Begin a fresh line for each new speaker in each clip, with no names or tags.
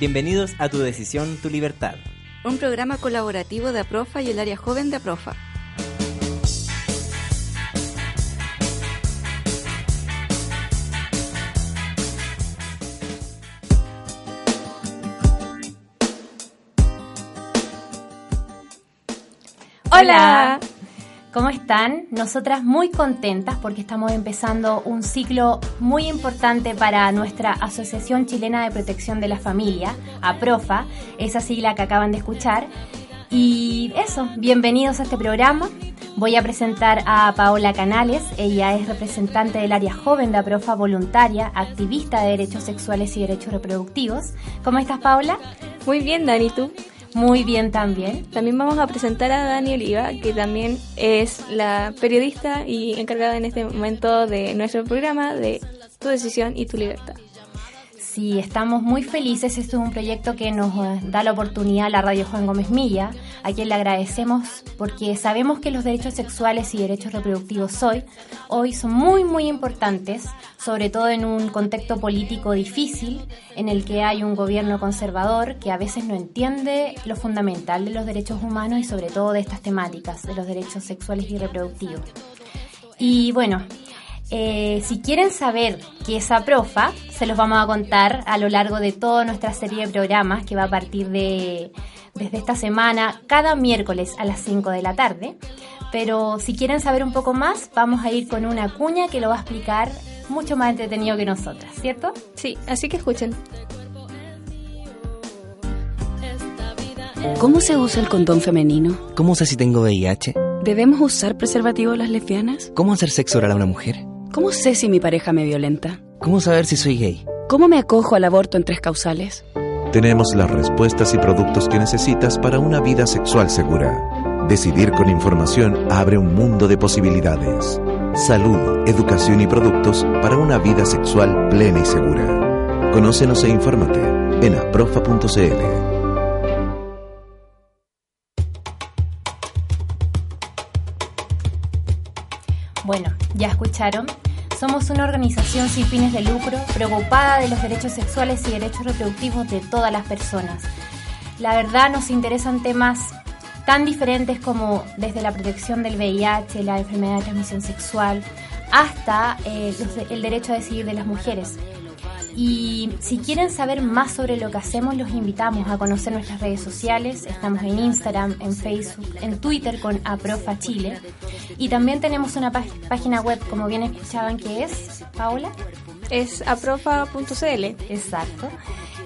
Bienvenidos a Tu Decisión, Tu Libertad.
Un programa colaborativo de APROFA y el área joven de APROFA.
Hola. ¿Cómo están? Nosotras muy contentas porque estamos empezando un ciclo muy importante para nuestra Asociación Chilena de Protección de la Familia, APROFA, esa sigla que acaban de escuchar. Y eso, bienvenidos a este programa. Voy a presentar a Paola Canales, ella es representante del área joven de APROFA voluntaria, activista de derechos sexuales y derechos reproductivos. ¿Cómo estás, Paola?
Muy bien, Dani, ¿tú?
Muy bien también.
También vamos a presentar a Dani Oliva, que también es la periodista y encargada en este momento de nuestro programa de Tu decisión y tu libertad.
Sí, estamos muy felices. Este es un proyecto que nos eh, da la oportunidad a la Radio Juan Gómez Milla, a quien le agradecemos porque sabemos que los derechos sexuales y derechos reproductivos hoy, hoy son muy, muy importantes, sobre todo en un contexto político difícil, en el que hay un gobierno conservador que a veces no entiende lo fundamental de los derechos humanos y sobre todo de estas temáticas, de los derechos sexuales y reproductivos. Y bueno, eh, si quieren saber qué es APROFA, se los vamos a contar a lo largo de toda nuestra serie de programas que va a partir de desde esta semana cada miércoles a las 5 de la tarde. Pero si quieren saber un poco más, vamos a ir con una cuña que lo va a explicar mucho más entretenido que nosotras, ¿cierto?
Sí, así que escuchen.
¿Cómo se usa el condón femenino?
¿Cómo sé si tengo VIH?
¿Debemos usar preservativo las lesbianas?
¿Cómo hacer sexo oral a una mujer?
¿Cómo sé si mi pareja me violenta?
¿Cómo saber si soy gay?
¿Cómo me acojo al aborto en tres causales?
Tenemos las respuestas y productos que necesitas para una vida sexual segura. Decidir con información abre un mundo de posibilidades. Salud, educación y productos para una vida sexual plena y segura. Conócenos e infórmate en aprofa.cl.
Somos una organización sin fines de lucro preocupada de los derechos sexuales y derechos reproductivos de todas las personas. La verdad nos interesan temas tan diferentes como desde la protección del VIH, la enfermedad de transmisión sexual, hasta eh, el derecho a decidir de las mujeres. Y si quieren saber más sobre lo que hacemos, los invitamos a conocer nuestras redes sociales. Estamos en Instagram, en Facebook, en Twitter con Aprofa Chile. Y también tenemos una pá- página web, como bien escuchaban, que es, Paola.
Es aprofa.cl.
Exacto.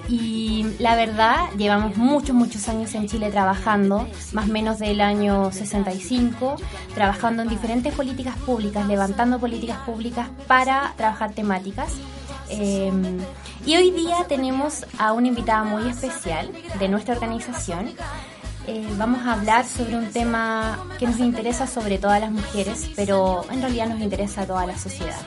Y la verdad, llevamos muchos, muchos años en Chile trabajando, más o menos del año 65, trabajando en diferentes políticas públicas, levantando políticas públicas para trabajar temáticas. Eh, y hoy día tenemos a una invitada muy especial de nuestra organización. Eh, vamos a hablar sobre un tema que nos interesa sobre todo a las mujeres, pero en realidad nos interesa a toda la sociedad.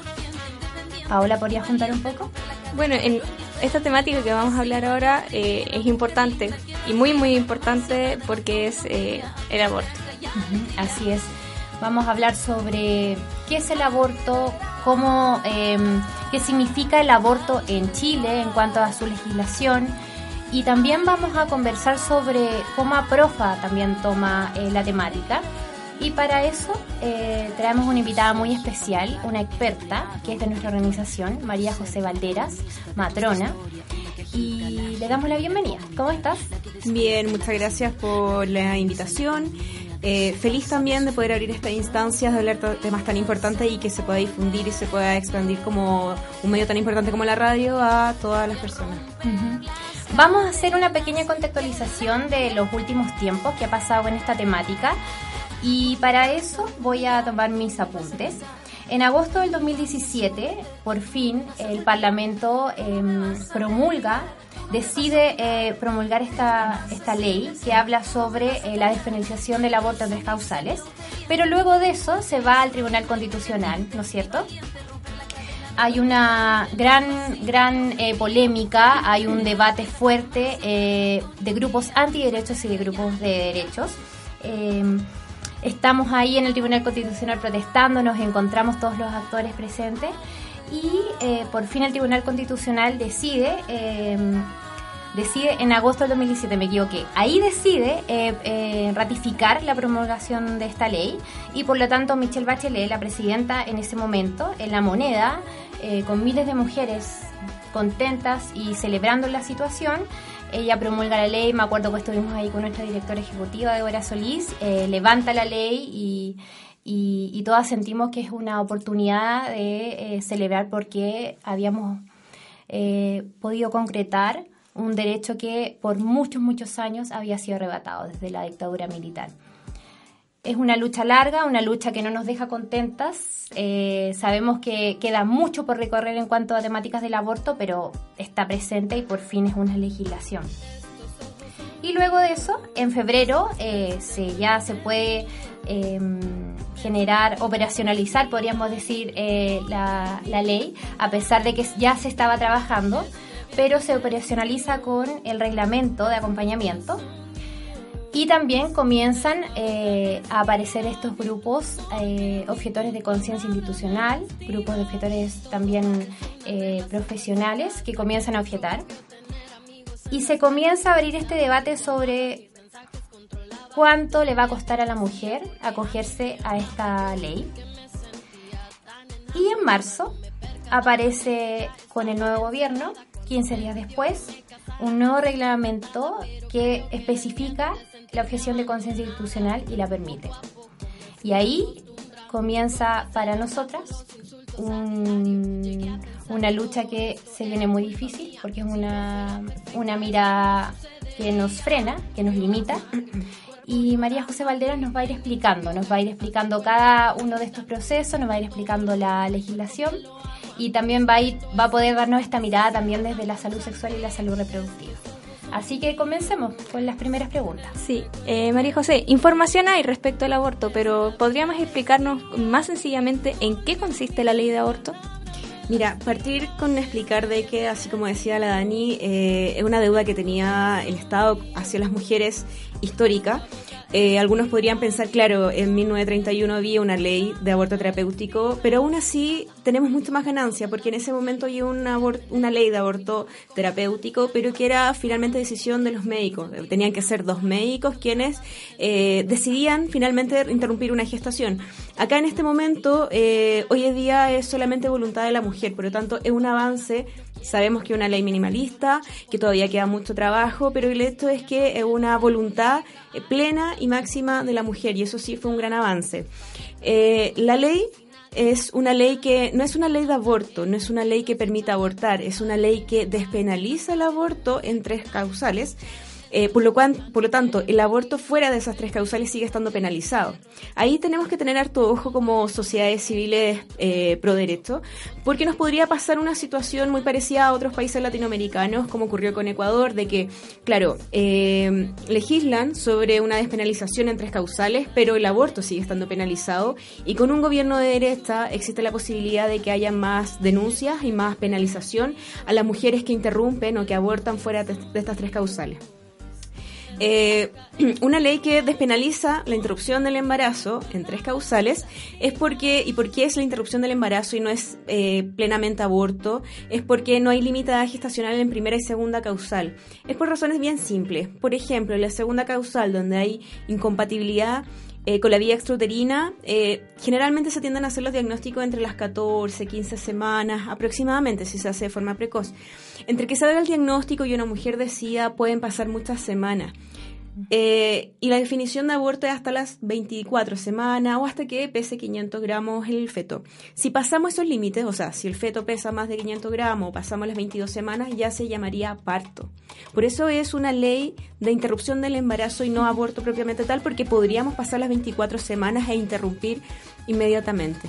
Paola, ¿podrías juntar un poco?
Bueno, en esta temática que vamos a hablar ahora eh, es importante y muy, muy importante porque es eh, el aborto.
Ujú, Así es. Vamos a hablar sobre qué es el aborto, cómo, eh, qué significa el aborto en Chile en cuanto a su legislación y también vamos a conversar sobre cómo APROFA también toma eh, la temática. Y para eso eh, traemos una invitada muy especial, una experta que es de nuestra organización, María José Valderas, matrona. Y le damos la bienvenida. ¿Cómo estás?
Bien, muchas gracias por la invitación. Eh, feliz también de poder abrir estas instancias, de hablar temas tan importantes y que se pueda difundir y se pueda expandir como un medio tan importante como la radio a todas las personas.
Ujú. Vamos a hacer una pequeña contextualización de los últimos tiempos que ha pasado en esta temática y para eso voy a tomar mis apuntes. En agosto del 2017, por fin, el Parlamento em, promulga, decide eh, promulgar esta, esta ley que habla sobre eh, la despenalización del aborto en tres causales, pero luego de eso se va al Tribunal Constitucional, ¿no es cierto? hay una gran, gran eh, polémica, hay un debate fuerte de grupos antiderechos y de grupos de derechos. Eh, estamos ahí en el Tribunal Constitucional protestando, nos encontramos todos los actores presentes y eh, por fin el Tribunal Constitucional decide eh, decide en agosto del 2017, me equivoqué, ahí decide eh, eh, ratificar la promulgación de esta ley y por lo tanto Michelle Bachelet, la presidenta en ese momento, en la moneda, eh, con miles de mujeres contentas y celebrando la situación, ella promulga la ley, me acuerdo que estuvimos ahí con nuestra directora ejecutiva, Débora Solís, levanta la ley y, y, todas sentimos que es una oportunidad de celebrar porque habíamos podido concretar un derecho que por muchos, muchos años había sido arrebatado desde la dictadura militar. Es una lucha larga, una lucha que no nos deja contentas. Eh, sabemos que queda mucho por recorrer en cuanto a temáticas del aborto, pero está presente y por fin es una legislación. Y luego de eso, en febrero, eh, se, ya se puede em, generar, operacionalizar, podríamos decir, eh, la, ley, a pesar de que ya se estaba trabajando pero se operacionaliza con el reglamento de acompañamiento. Y también comienzan eh, a aparecer estos grupos eh, objetores de conciencia institucional, grupos de objetores también profesionales que comienzan a objetar. Y se comienza a abrir este debate sobre cuánto le va a costar a la mujer acogerse a esta ley. Y en marzo aparece con el nuevo gobierno 15 días después, un nuevo reglamento que especifica la objeción de conciencia institucional y la permite. Y ahí comienza para nosotras una lucha que se viene muy difícil porque es una, una mira que nos frena, que nos limita. Y María José Valderas nos va a ir explicando, nos va a ir explicando cada uno de estos procesos, nos va a ir explicando la legislación y también va a, ir, va a poder darnos esta mirada también desde la salud sexual y la salud reproductiva. Así que comencemos con las primeras preguntas.
Sí, eh, María José, información hay respecto al aborto, pero ¿podríamos explicarnos más sencillamente en qué consiste la ley de aborto?
Mira, partir con explicar de que, así como decía la Dani, eh, es una deuda que tenía el Estado hacia las mujeres histórica eh, algunos podrían pensar, claro, en 1931 había una ley de aborto terapéutico, pero aún así tenemos mucho más ganancia, porque en ese momento había una, una ley de aborto terapéutico, pero que era finalmente decisión de los médicos. Tenían que ser dos médicos quienes eh, decidían finalmente interrumpir una gestación. Acá en este momento, eh, hoy en día es solamente voluntad de la mujer, por lo tanto es un avance Sabemos que es una ley minimalista, que todavía queda mucho trabajo, pero el hecho es que es una voluntad plena y máxima de la mujer, y eso sí fue un gran avance. Eh, la ley es una ley que no es una ley de aborto, no es una ley que permita abortar, es una ley que despenaliza el aborto en tres causales eh, por, lo cual, por lo tanto, el aborto fuera de esas tres causales sigue estando penalizado. Ahí tenemos que tener harto ojo como sociedades civiles eh, pro derecho, porque nos podría pasar una situación muy parecida a otros países latinoamericanos, como ocurrió con Ecuador, de que, claro, eh, legislan sobre una despenalización en tres causales, pero el aborto sigue estando penalizado y con un gobierno de derecha existe la posibilidad de que haya más denuncias y más penalización a las mujeres que interrumpen o que abortan fuera de estas tres causales. Eh, una ley que despenaliza la interrupción del embarazo en tres causales es porque, y por qué es la interrupción del embarazo y no es eh, plenamente aborto, es porque no hay limitada gestacional en primera y segunda causal. Es por razones bien simples. Por ejemplo, en la segunda causal, donde hay incompatibilidad eh, con la vía extrauterina, eh, generalmente se tienden a hacer los diagnósticos entre las 14, 15 semanas aproximadamente, si se hace de forma precoz. Entre que se haga el diagnóstico y una mujer decida, pueden pasar muchas semanas. Eh, y la definición de aborto es hasta las 24 semanas o hasta que pese 500 gramos el feto. Si pasamos esos límites, o sea, si el feto pesa más de 500 gramos o pasamos las 22 semanas, ya se llamaría parto. Por eso es una ley de interrupción del embarazo y no aborto propiamente tal, porque podríamos pasar las 24 semanas e interrumpir inmediatamente.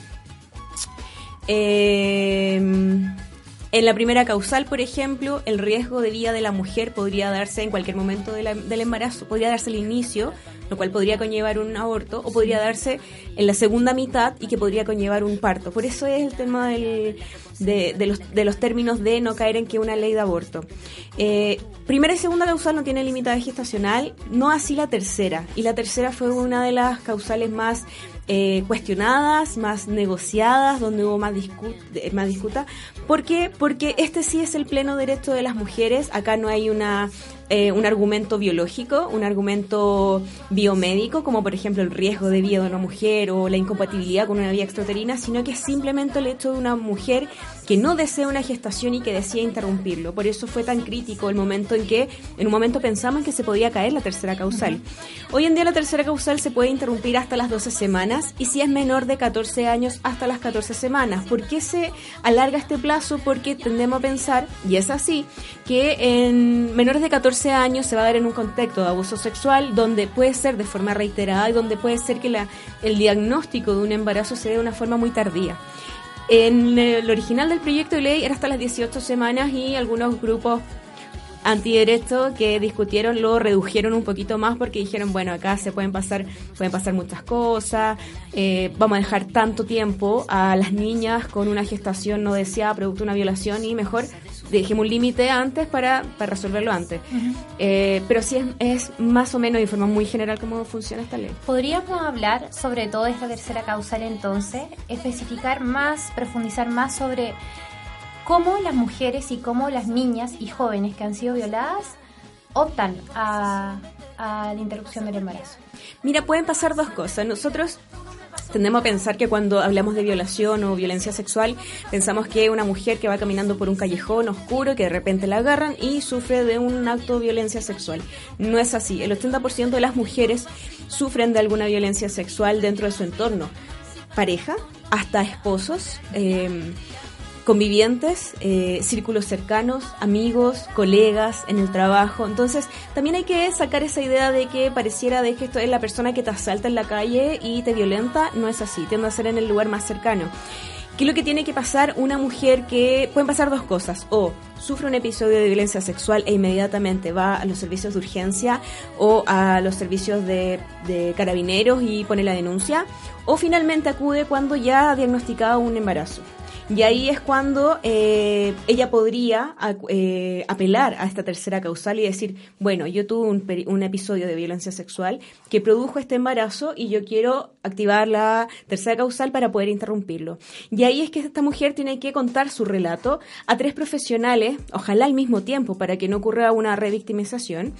Eh, en la primera causal, por ejemplo, el riesgo de vida de la mujer podría darse en cualquier momento del embarazo, podría darse el inicio, lo cual podría conllevar un aborto, o podría darse en la segunda mitad y que podría conllevar un parto. Por eso es el tema de, los, términos de no caer en que una ley de aborto. Eh, primera y segunda causal no tiene limitada gestacional, no así la tercera. Y la tercera fue una de las causales más eh, cuestionadas, más negociadas, donde hubo más, discu más disputa. ¿Por qué? Porque este sí es el pleno derecho de las mujeres. Acá no hay una eh, un argumento biológico, un argumento biomédico, como por ejemplo el riesgo de vida de una mujer o la incompatibilidad con una vía extrauterina, sino que es simplemente el hecho de una mujer que no desea una gestación y que decía interrumpirlo. Por eso fue tan crítico el momento en que, en un momento pensamos que se podía caer la tercera causal. Hoy en día la tercera causal se puede interrumpir hasta las 12 semanas y si es menor de 14 años hasta las 14 semanas. ¿Por qué se alarga este plazo? Porque tendemos a pensar, y es así, que en menores de 14 años se va a dar en un contexto de abuso sexual donde puede ser de forma reiterada y donde puede ser que la, el diagnóstico de un embarazo se dé de una forma muy tardía. En el original del proyecto de ley era hasta las 18 semanas y algunos grupos antiderecho que discutieron lo redujeron un poquito más porque dijeron bueno acá se pueden pasar pueden pasar muchas cosas eh, vamos a dejar tanto tiempo a las niñas con una gestación no deseada producto de una violación y mejor dejemos un límite antes para, para, resolverlo antes. Eh, pero sí es, es, más o menos de forma muy general cómo funciona esta ley.
¿Podríamos hablar sobre todo esta tercera causal entonces? Especificar más, profundizar más sobre cómo las mujeres y cómo las niñas y jóvenes que han sido violadas optan a, a la interrupción del embarazo.
Mira, pueden pasar dos cosas. Nosotros tendemos a pensar que cuando hablamos de violación o violencia sexual, pensamos que una mujer que va caminando por un callejón oscuro, que de repente la agarran y sufre de un acto de violencia sexual. No es así. El 80% de las mujeres sufren de alguna violencia sexual dentro de su entorno. Pareja, hasta esposos. Eh, convivientes, eh, círculos cercanos, amigos, colegas en el trabajo. Entonces, también hay que sacar esa idea de que pareciera de que esto es la persona que te asalta en la calle y te violenta. No es así, tiende a ser en el lugar más cercano. ¿Qué es lo que tiene que pasar una mujer que pueden pasar dos cosas? O sufre un episodio de violencia sexual e inmediatamente va a los servicios de urgencia o a los servicios de, de carabineros y pone la denuncia. O finalmente acude cuando ya ha diagnosticado un embarazo. Y ahí es cuando eh, ella podría eh, apelar a esta tercera causal y decir, bueno, yo tuve un, un, episodio de violencia sexual que produjo este embarazo y yo quiero activar la tercera causal para poder interrumpirlo. Y ahí es que esta mujer tiene que contar su relato a tres profesionales, ojalá al mismo tiempo, para que no ocurra una revictimización.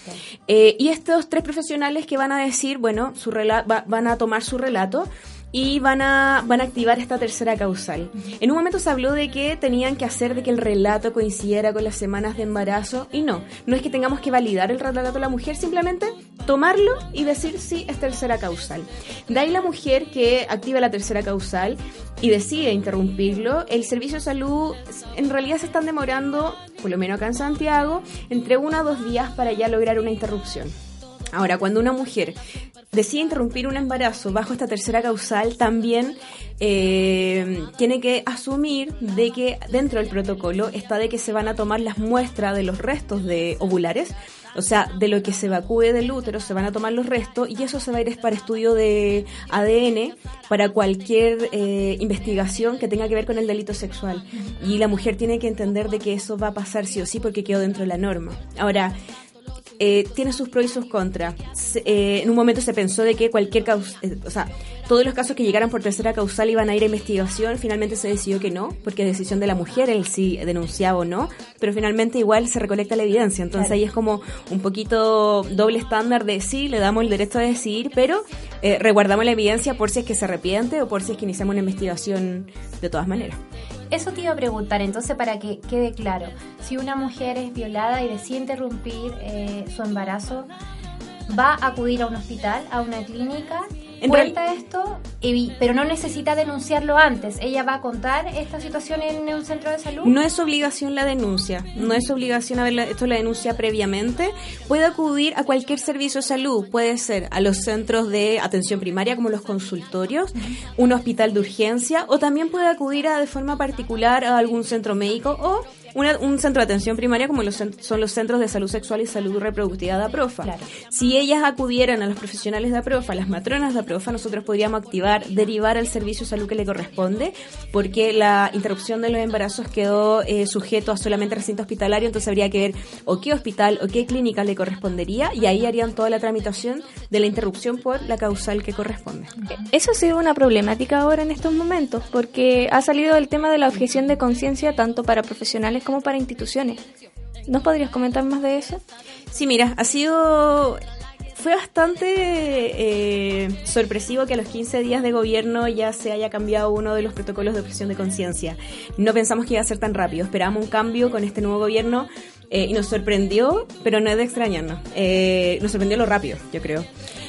Eh, y estos tres profesionales que van a decir, bueno, su va, van a tomar su relato y van a, van a activar esta tercera causal. En un momento se habló de que tenían que hacer de que el relato coincidiera con las semanas de embarazo y no, no es que tengamos que validar el relato de la mujer, simplemente tomarlo y decir si es tercera causal. De ahí la mujer que activa la tercera causal y decide interrumpirlo, el servicio de salud en realidad se están demorando, por lo menos acá en Santiago, entre uno a dos días para ya lograr una interrupción. Ahora, cuando una mujer decide interrumpir un embarazo bajo esta tercera causal, también eh, tiene que asumir de que dentro del protocolo está de que se van a tomar las muestras de los restos de ovulares, o sea, de lo que se evacúe del útero, se van a tomar los restos y eso se va a ir para estudio de ADN para cualquier eh, investigación que tenga que ver con el delito sexual. Y la mujer tiene que entender de que eso va a pasar sí o sí porque quedó dentro de la norma. Ahora, eh, tiene sus pros y sus contras. Eh, en un momento se pensó de que cualquier causa, eh, o sea, todos los casos que llegaran por tercera causal iban a ir a investigación, finalmente se decidió que no, porque es decisión de la mujer el si denunciaba o no, pero finalmente igual se recolecta la evidencia, entonces ahí es como un poquito doble estándar de sí, le damos el derecho a decidir, pero eh, reguardamos la evidencia por si es que se arrepiente o por si es que iniciamos una investigación de todas maneras.
Eso te iba a preguntar, entonces para que quede claro, si una mujer es violada y decide interrumpir eh, su embarazo, va a acudir a un hospital, a una clínica en cuenta esto, pero no necesita denunciarlo antes. Ella va a contar esta situación en un centro de salud.
No es obligación la denuncia, no es obligación haber esto la denuncia previamente. Puede acudir a cualquier servicio de salud, puede ser a los centros de atención primaria como los consultorios, un hospital de urgencia o también puede acudir a, de forma particular a algún centro médico o un centro de atención primaria como los, son los centros de salud sexual y salud reproductiva de APROFA.
Claro.
Si ellas acudieran a los profesionales de APROFA, las matronas de APROFA, nosotros podríamos activar, derivar el servicio de salud que le corresponde, porque la interrupción de los embarazos quedó eh, sujeto a solamente recinto hospitalario, entonces habría que ver o qué hospital o qué clínica le correspondería y ahí harían toda la tramitación de la interrupción por la causal que corresponde.
Eso ha sido una problemática ahora en estos momentos, porque ha salido el tema de la objeción de conciencia tanto para profesionales como para instituciones. ¿Nos podrías comentar más de eso?
Sí, mira, ha sido fue bastante eh, sorpresivo que a los 15 días de gobierno ya se haya cambiado uno de los protocolos de objeción de conciencia. No pensamos que iba a ser tan rápido, esperábamos un cambio con este nuevo gobierno eh, y nos sorprendió, pero no es de extrañarnos. Eh, nos sorprendió lo rápido, yo creo.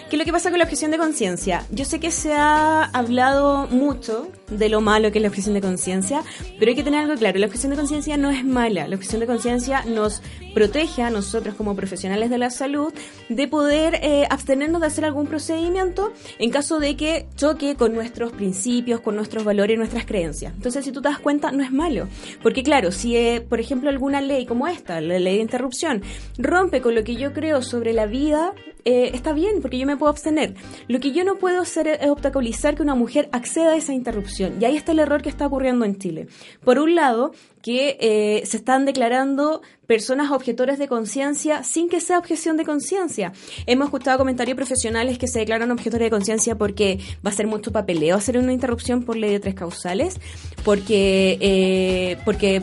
¿Qué es lo que pasa con la objeción de conciencia? Yo sé que se ha hablado mucho de lo malo que es la objeción de conciencia, pero hay que tener algo claro, la objeción de conciencia no es mala, la objeción de conciencia nos protege a nosotros como profesionales de la salud de poder eh, abstenernos de hacer algún procedimiento en caso de que choque con nuestros principios, con nuestros valores nuestras creencias. Entonces, si tú te das cuenta, no es malo, porque claro, si eh, por ejemplo alguna ley como esta, la ley de interrupción, rompe con lo que yo creo sobre la vida, eh, está bien, porque yo me puedo abstener. Lo que yo no puedo hacer es obstaculizar que una mujer acceda a esa interrupción. Y ahí está el error que está ocurriendo en Chile. Por un lado, que eh, se están declarando personas objetores de conciencia sin que sea objeción de conciencia. Hemos escuchado comentarios profesionales que se declaran objetores de conciencia porque va a ser mucho papeleo hacer una interrupción por ley de tres causales, porque, eh, porque,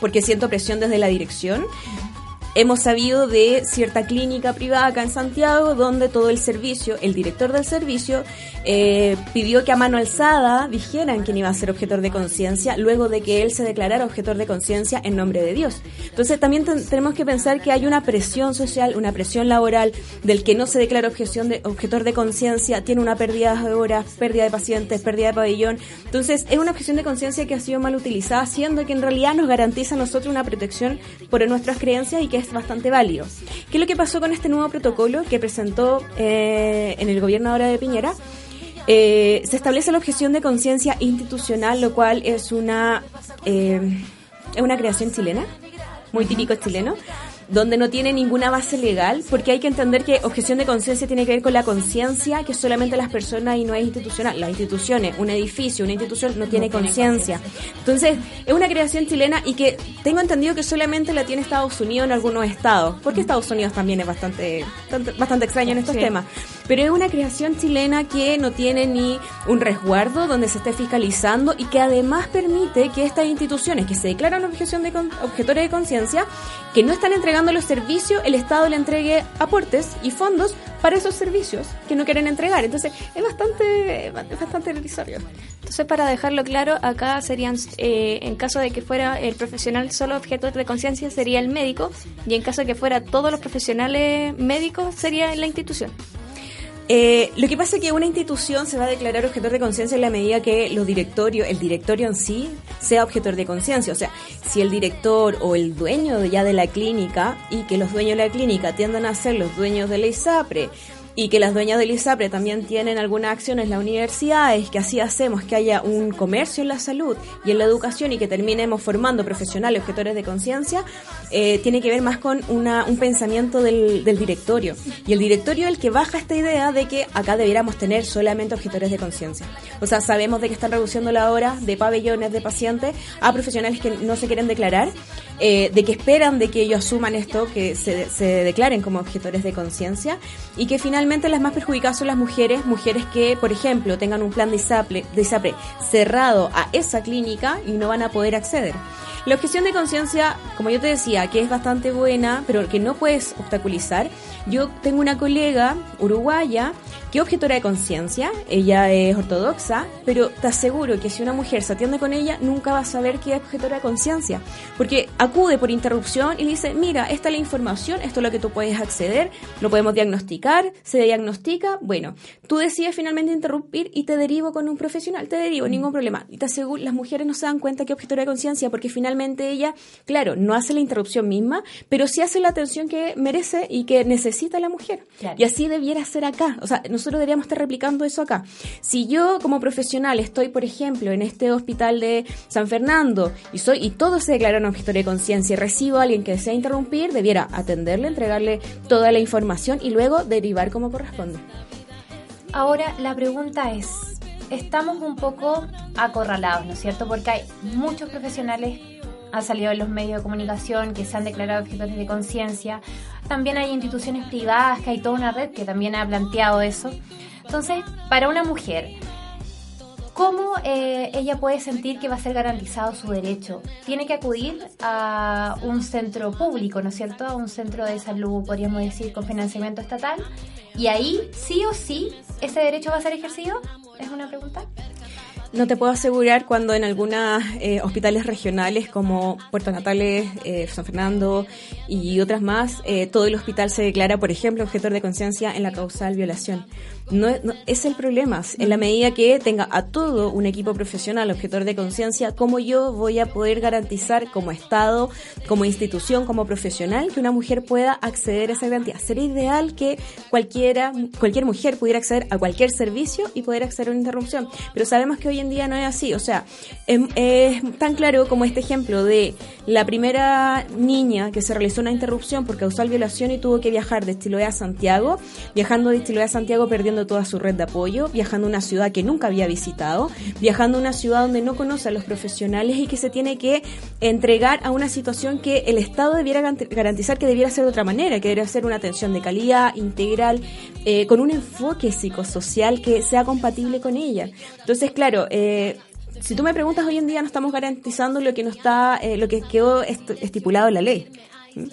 porque siento presión desde la dirección Hemos sabido de cierta clínica privada acá en Santiago donde todo el servicio, el director del servicio, eh, pidió que a mano alzada dijeran quién iba a ser objetor de conciencia luego de que él se declarara objetor de conciencia en nombre de Dios. Entonces también tenemos que pensar que hay una presión social, una presión laboral del que no se declara objeción de, objetor de conciencia, tiene una pérdida de horas, pérdida de pacientes, pérdida de pabellón. Entonces es una objeción de conciencia que ha sido mal utilizada, siendo que en realidad nos garantiza a nosotros una protección por nuestras creencias y que es bastante válido. ¿Qué es lo que pasó con este nuevo protocolo que presentó eh, en el gobierno ahora de Piñera? Eh, se establece la objeción de conciencia institucional, lo cual es una, eh, es una creación chilena, muy típico chileno, donde no tiene ninguna base legal, porque hay que entender que objeción de conciencia tiene que ver con la conciencia que solamente las personas y no es institucional. Las instituciones, un edificio, una institución no tiene conciencia. Entonces, es una creación chilena y que tengo entendido que solamente la tiene Estados Unidos en algunos estados, porque Estados Unidos también es bastante, bastante extraño en estos temas. Pero es una creación chilena que no tiene ni un resguardo donde se esté fiscalizando y que además permite que estas instituciones que se declaran objeción de objetores de conciencia, que no están entregando los servicios, el Estado le entregue aportes y fondos para esos servicios que no quieren entregar. Entonces, es bastante, es bastante irrisorio.
Entonces, para dejarlo claro, acá serían, eh, en caso de que fuera el profesional solo objeto de conciencia, sería el médico, y en caso de que fuera todos los profesionales médicos, sería la institución.
Eh, lo que pasa es que una institución se va a declarar objetor de conciencia en la medida que los directorios, el directorio en sí, sea objetor de conciencia. O sea, si el director o el dueño ya de la clínica y que los dueños de la clínica tiendan a ser los dueños de la ISAPRE y que las dueñas del ISAPRE también tienen alguna acción en la universidad, es que así hacemos que haya un comercio en la salud y en la educación y que terminemos formando profesionales objetores de conciencia, eh, tiene que ver más con una, un pensamiento del, del, directorio. Y el directorio es el que baja esta idea de que acá debiéramos tener solamente objetores de conciencia. O sea, sabemos de que están reduciendo la hora de pabellones de pacientes a profesionales que no se quieren declarar, eh, de que esperan de que ellos asuman esto, que se, se declaren como objetores de conciencia y que finalmente las más perjudicadas son las mujeres, mujeres que, por ejemplo, tengan un plan de ISAPRE, de ISAPRE cerrado a esa clínica y no van a poder acceder. La objeción de conciencia, como yo te decía, que es bastante buena, pero que no puedes obstaculizar. Yo tengo una colega uruguaya que objetora de conciencia, ella es ortodoxa, pero te aseguro que si una mujer se atiende con ella, nunca va a saber que es objetora de conciencia, porque acude por interrupción y le dice, mira, esta es la información, esto es lo que tú puedes acceder, lo podemos diagnosticar, se diagnostica, bueno, tú decides finalmente interrumpir y te derivo con un profesional, te derivo, ningún problema. Y te aseguro, las mujeres no se dan cuenta que es objetora de conciencia, porque finalmente ella, claro, no hace la interrupción misma, pero sí hace la atención que merece y que necesita la mujer. Y así debiera ser acá. O sea, nosotros deberíamos estar replicando eso acá. Si yo como profesional estoy, por ejemplo, en este hospital de San Fernando y soy y todo se declara un objetor de conciencia y recibo a alguien que desea interrumpir, debiera atenderle, entregarle toda la información y luego derivar como corresponde.
Ahora la pregunta es, estamos un poco acorralados, ¿no es cierto? Porque hay muchos profesionales han salido en los medios de comunicación que se han declarado objetores de conciencia. También hay instituciones privadas, que hay toda una red que también ha planteado eso. Entonces, para una mujer, ¿cómo eh, ella puede sentir que va a ser garantizado su derecho? Tiene que acudir a un centro público, ¿no es cierto? A un centro de salud, podríamos decir, con financiamiento estatal. Y ahí, sí o sí, ese derecho va a ser ejercido. ¿Es una pregunta?
No te puedo asegurar cuando en algunos eh, hospitales regionales como Puerto Natales, eh, San Fernando y otras más, eh, todo el hospital se declara, por ejemplo, objetor de conciencia en la causal violación. No, es el problema. En la medida que tenga a todo un equipo profesional objetor de conciencia, ¿cómo yo voy a poder garantizar como Estado, como institución, como profesional, que una mujer pueda acceder a esa garantía? Sería ideal que cualquiera, cualquier mujer pudiera acceder a cualquier servicio y poder acceder a una interrupción. Pero sabemos que hoy en día no es así. O sea, es, es tan claro como este ejemplo de la primera niña que se realizó una interrupción por causal violación y tuvo que viajar de Estiloé a Santiago, viajando de Estiloé a Santiago perdiendo toda su red de apoyo, viajando a una ciudad que nunca había visitado, viajando a una ciudad donde no conoce a los profesionales y que se tiene que entregar a una situación que el Estado debiera garantizar que debiera ser de otra manera, que debiera ser una atención de calidad, integral, eh, con un enfoque psicosocial que sea compatible con ella. Entonces, claro, eh, si tú me preguntas hoy en día no estamos garantizando lo que no está, eh, lo que quedó estipulado en la ley.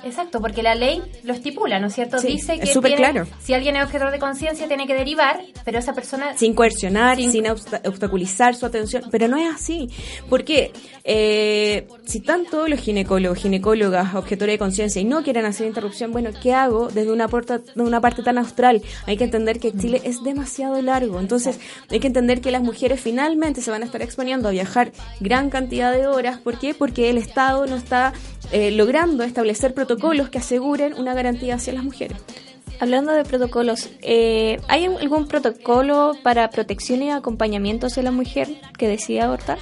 Exacto, porque la ley lo estipula, ¿no es cierto?
Dice que claro.
si alguien es objetor de conciencia tiene que derivar, pero esa persona...
Sin coercionar, sin, sin obstaculizar su atención, pero no es así. porque eh, si tanto los ginecólogos, ginecólogas, objetores de conciencia y no quieren hacer interrupción, bueno, ¿qué hago desde una, puerta, de una parte tan austral? Hay que entender que Chile es demasiado largo, entonces hay que entender que las mujeres finalmente se van a estar exponiendo a viajar gran cantidad de horas. ¿Por qué? Porque el Estado no está eh, logrando establecer protocolos que aseguren una garantía hacia las mujeres.
Hablando de protocolos, eh, ¿hay algún protocolo para protección y acompañamiento hacia la mujer que decida abortar?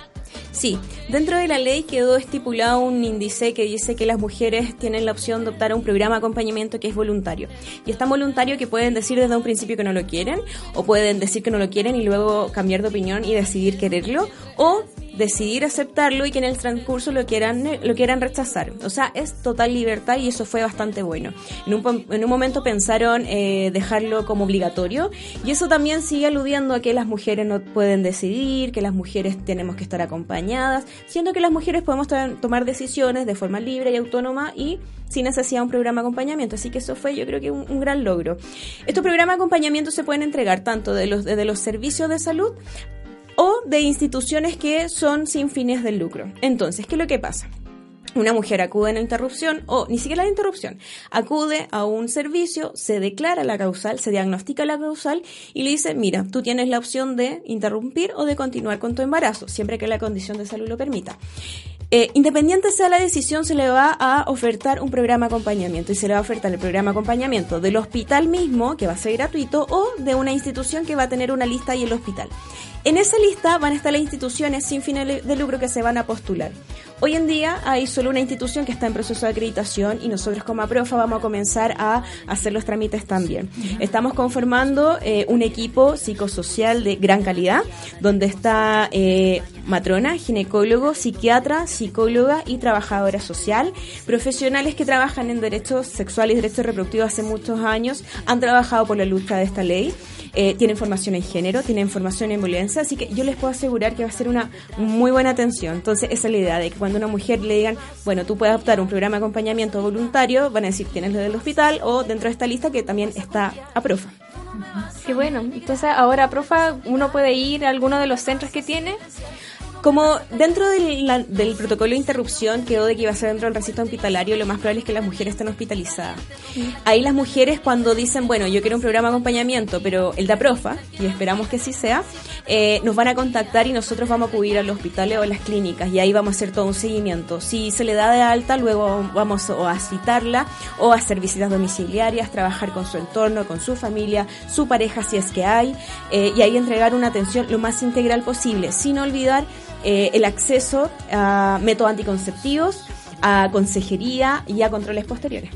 Sí, dentro de la ley quedó estipulado un índice que dice que las mujeres tienen la opción de optar a un programa de acompañamiento que es voluntario. Y es tan voluntario que pueden decir desde un principio que no lo quieren, o pueden decir que no lo quieren y luego cambiar de opinión y decidir quererlo, o decidir aceptarlo y que en el transcurso lo quieran, lo quieran rechazar. O sea, es total libertad y eso fue bastante bueno. En un, en un momento pensaron eh, dejarlo como obligatorio y eso también sigue aludiendo a que las mujeres no pueden decidir, que las mujeres tenemos que estar acompañadas, siendo que las mujeres podemos tomar decisiones de forma libre y autónoma y sin necesidad de un programa de acompañamiento. Así que eso fue yo creo que un, gran logro. Estos programas de acompañamiento se pueden entregar tanto de los, de los servicios de salud o de instituciones que son sin fines de lucro. Entonces, ¿qué es lo que pasa? Una mujer acude en la interrupción o ni siquiera la interrupción, acude a un servicio, se declara la causal, se diagnostica la causal y le dice, mira, tú tienes la opción de interrumpir o de continuar con tu embarazo, siempre que la condición de salud lo permita. Eh, independiente sea la decisión, se le va a ofertar un programa de acompañamiento y se le va a ofertar el programa de acompañamiento del hospital mismo, que va a ser gratuito, o de una institución que va a tener una lista en el hospital. En esa lista van a estar las instituciones sin fines de lucro que se van a postular. Hoy en día hay solo una institución que está en proceso de acreditación y nosotros como APROFA vamos a comenzar a hacer los trámites también. Estamos conformando eh, un equipo psicosocial de gran calidad, donde está eh, matrona, ginecólogo, psiquiatra, psicóloga y trabajadora social, profesionales que trabajan en derechos sexuales y derechos reproductivos hace muchos años, han trabajado por la lucha de esta ley. Eh, tienen formación en género, tienen formación en violencia, así que yo les puedo asegurar que va a ser una muy buena atención. Entonces, esa es la idea de que cuando una mujer le digan, bueno, tú puedes optar un programa de acompañamiento voluntario, van a decir, tienes lo del hospital o dentro de esta lista que también está a profa.
Qué bueno. Entonces, ahora profa uno puede ir a alguno de los centros que tiene
como dentro del, del, protocolo de interrupción quedó de que iba a ser dentro del recinto hospitalario, lo más probable es que las mujeres estén hospitalizadas. Ahí las mujeres cuando dicen, bueno, yo quiero un programa de acompañamiento, pero el da profa, y esperamos que sí sea, eh, nos van a contactar y nosotros vamos a acudir a los hospitales o a las clínicas y ahí vamos a hacer todo un seguimiento. Si se le da de alta, luego vamos a citarla o a hacer visitas domiciliarias, trabajar con su entorno, con su familia, su pareja si es que hay, eh, y ahí entregar una atención lo más integral posible, sin olvidar eh, el acceso a métodos anticonceptivos, a consejería y a controles posteriores.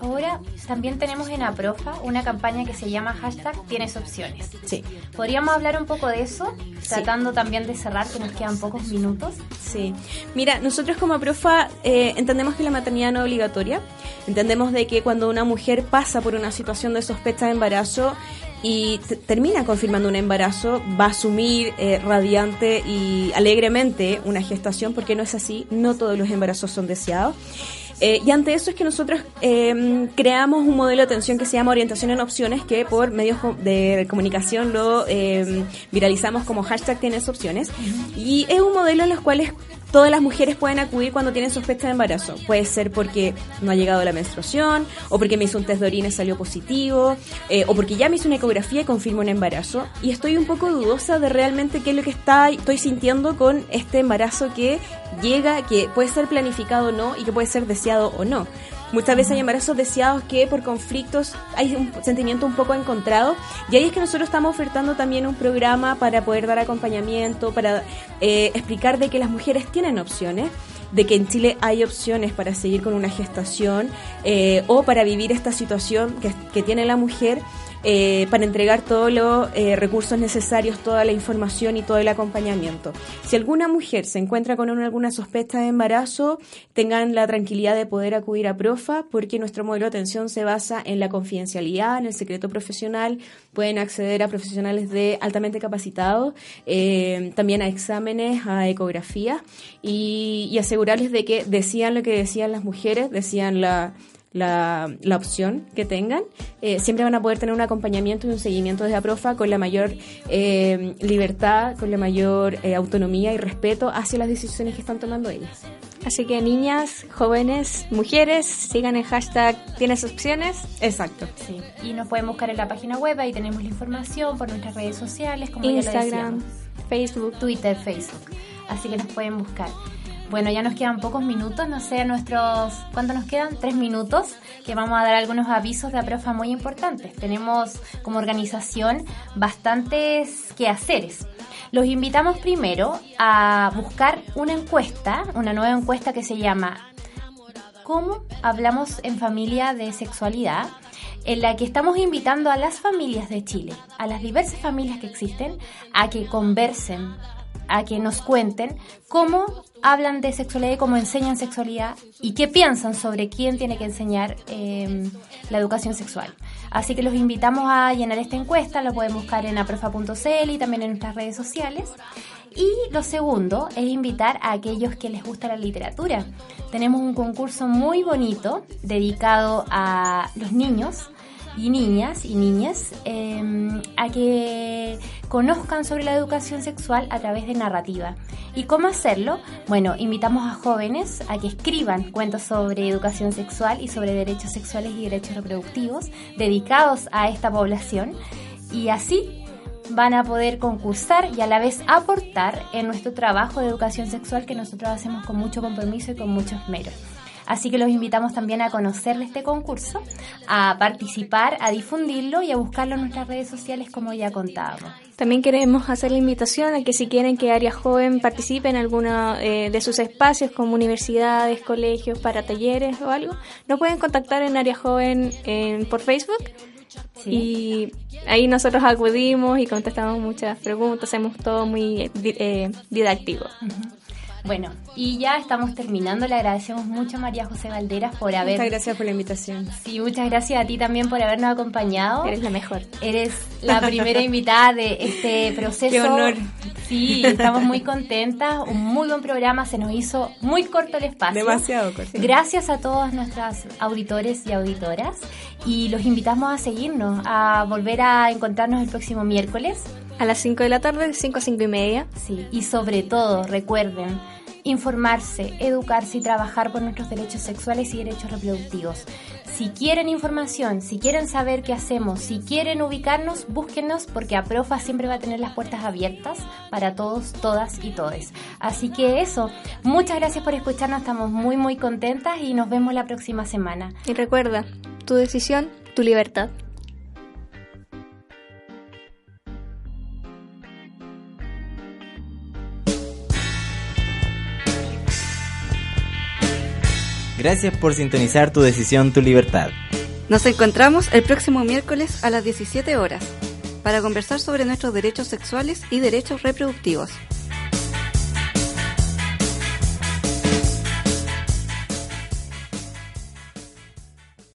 Ahora también tenemos en APROFA una campaña que se llama hashtag Tienes Opciones.
Sí.
¿Podríamos hablar un poco de eso? Tratando también de cerrar, que nos quedan pocos minutos.
Sí. Mira, nosotros como APROFA eh, entendemos que la maternidad no es obligatoria. Entendemos de que cuando una mujer pasa por una situación de sospecha de embarazo y termina confirmando un embarazo, va a asumir eh, radiante y alegremente una gestación, porque no es así, no todos los embarazos son deseados. Eh, y ante eso es que nosotros eh, creamos un modelo de atención que se llama Orientación en Opciones, que por medios de comunicación lo eh, viralizamos como hashtag Tienes Opciones. Y es un modelo en los cuales todas las mujeres pueden acudir cuando tienen sospecha de embarazo. Puede ser porque no ha llegado la menstruación, o porque me hizo un test de orina y salió positivo, eh, o porque ya me hizo una ecografía y confirmo un embarazo. Y estoy un poco dudosa de realmente qué es lo que está, estoy sintiendo con este embarazo que llega, que puede ser planificado o no y que puede ser deseado o no. Muchas veces hay embarazos deseados que por conflictos hay un sentimiento un poco encontrado. Y ahí es que nosotros estamos ofertando también un programa para poder dar acompañamiento, para eh, explicar de que las mujeres tienen opciones de que en Chile hay opciones para seguir con una gestación eh, o para vivir esta situación que, que tiene la mujer eh, para entregar todos los eh, recursos necesarios, toda la información y todo el acompañamiento. Si alguna mujer se encuentra con alguna sospecha de embarazo, tengan la tranquilidad de poder acudir a Profa porque nuestro modelo de atención se basa en la confidencialidad, en el secreto profesional. Pueden acceder a profesionales de altamente capacitados, eh, también a exámenes, a ecografía y, y asegurarles de que decían lo que decían las mujeres, decían la la, la opción que tengan, eh, siempre van a poder tener un acompañamiento y un seguimiento desde APROFA con la mayor eh, libertad, con la mayor eh, autonomía y respeto hacia las decisiones que están tomando ellas.
Así que niñas, jóvenes, mujeres, sigan el hashtag Tienes opciones.
Exacto.
Sí. Y nos pueden buscar en la página web, ahí tenemos la información por nuestras redes sociales, como
Instagram, Facebook,
Twitter, Facebook. Así que nos pueden buscar. Bueno, ya nos quedan pocos minutos, no sé, nuestros... ¿Cuánto nos quedan? Tres minutos, que vamos a dar algunos avisos de APROFA muy importantes. Tenemos como organización bastantes quehaceres. Los invitamos primero a buscar una encuesta, una nueva encuesta que se llama ¿Cómo hablamos en familia de sexualidad? en la que estamos invitando a las familias de Chile, a las diversas familias que existen, a que conversen, a que nos cuenten cómo hablan de sexualidad y cómo enseñan sexualidad y qué piensan sobre quién tiene que enseñar em, la educación sexual. Así que los invitamos a llenar esta encuesta, lo pueden buscar en aprofa.cl y también en nuestras redes sociales. Y lo segundo es invitar a aquellos que les gusta la literatura. Tenemos un concurso muy bonito dedicado a los niños y niñas y niñas em, a que conozcan sobre la educación sexual a través de narrativa. ¿Y cómo hacerlo? Bueno, invitamos a jóvenes a que escriban cuentos sobre educación sexual y sobre derechos sexuales y derechos reproductivos dedicados a esta población y así van a poder concursar y a la vez aportar en nuestro trabajo de educación sexual que nosotros hacemos con mucho compromiso y con mucho esmero. Así que los invitamos también a conocer este concurso, a participar, a difundirlo y a buscarlo en nuestras redes sociales como ya contábamos.
También queremos hacer la invitación a que si quieren que Área Joven participe en alguno eh, de sus espacios como universidades, colegios, para talleres o algo, nos pueden contactar en Área Joven por Facebook. Y ahí nosotros acudimos y contestamos muchas preguntas, hacemos todo muy eh, didáctico.
Bueno, y ya estamos terminando. Le agradecemos mucho a María José Valderas por haber.
Muchas gracias por la invitación.
Sí, muchas gracias a ti también por habernos acompañado.
Eres la mejor.
Eres la primera invitada de este proceso.
Qué honor.
Sí, estamos muy contentas. Un muy buen programa. Se nos hizo muy corto el espacio.
Demasiado corto.
Gracias a todos nuestros auditores y auditoras. Y los invitamos a seguirnos, a volver a encontrarnos el próximo miércoles
A las 5 de la tarde, de 5 a 5 y media.
Sí, y sobre todo, recuerden, informarse, educarse y trabajar por nuestros derechos sexuales y derechos reproductivos. Si quieren información, si quieren saber qué hacemos, si quieren ubicarnos, búsquenos porque APROFA siempre va a tener las puertas abiertas para todos, todas y todes. Así que eso, muchas gracias por escucharnos, estamos muy muy contentas y nos vemos la próxima semana.
Y recuerda, tu decisión, tu libertad.
Gracias por sintonizar tu decisión, tu libertad.
Nos encontramos el próximo miércoles a las 17 horas para conversar sobre nuestros derechos sexuales y derechos reproductivos.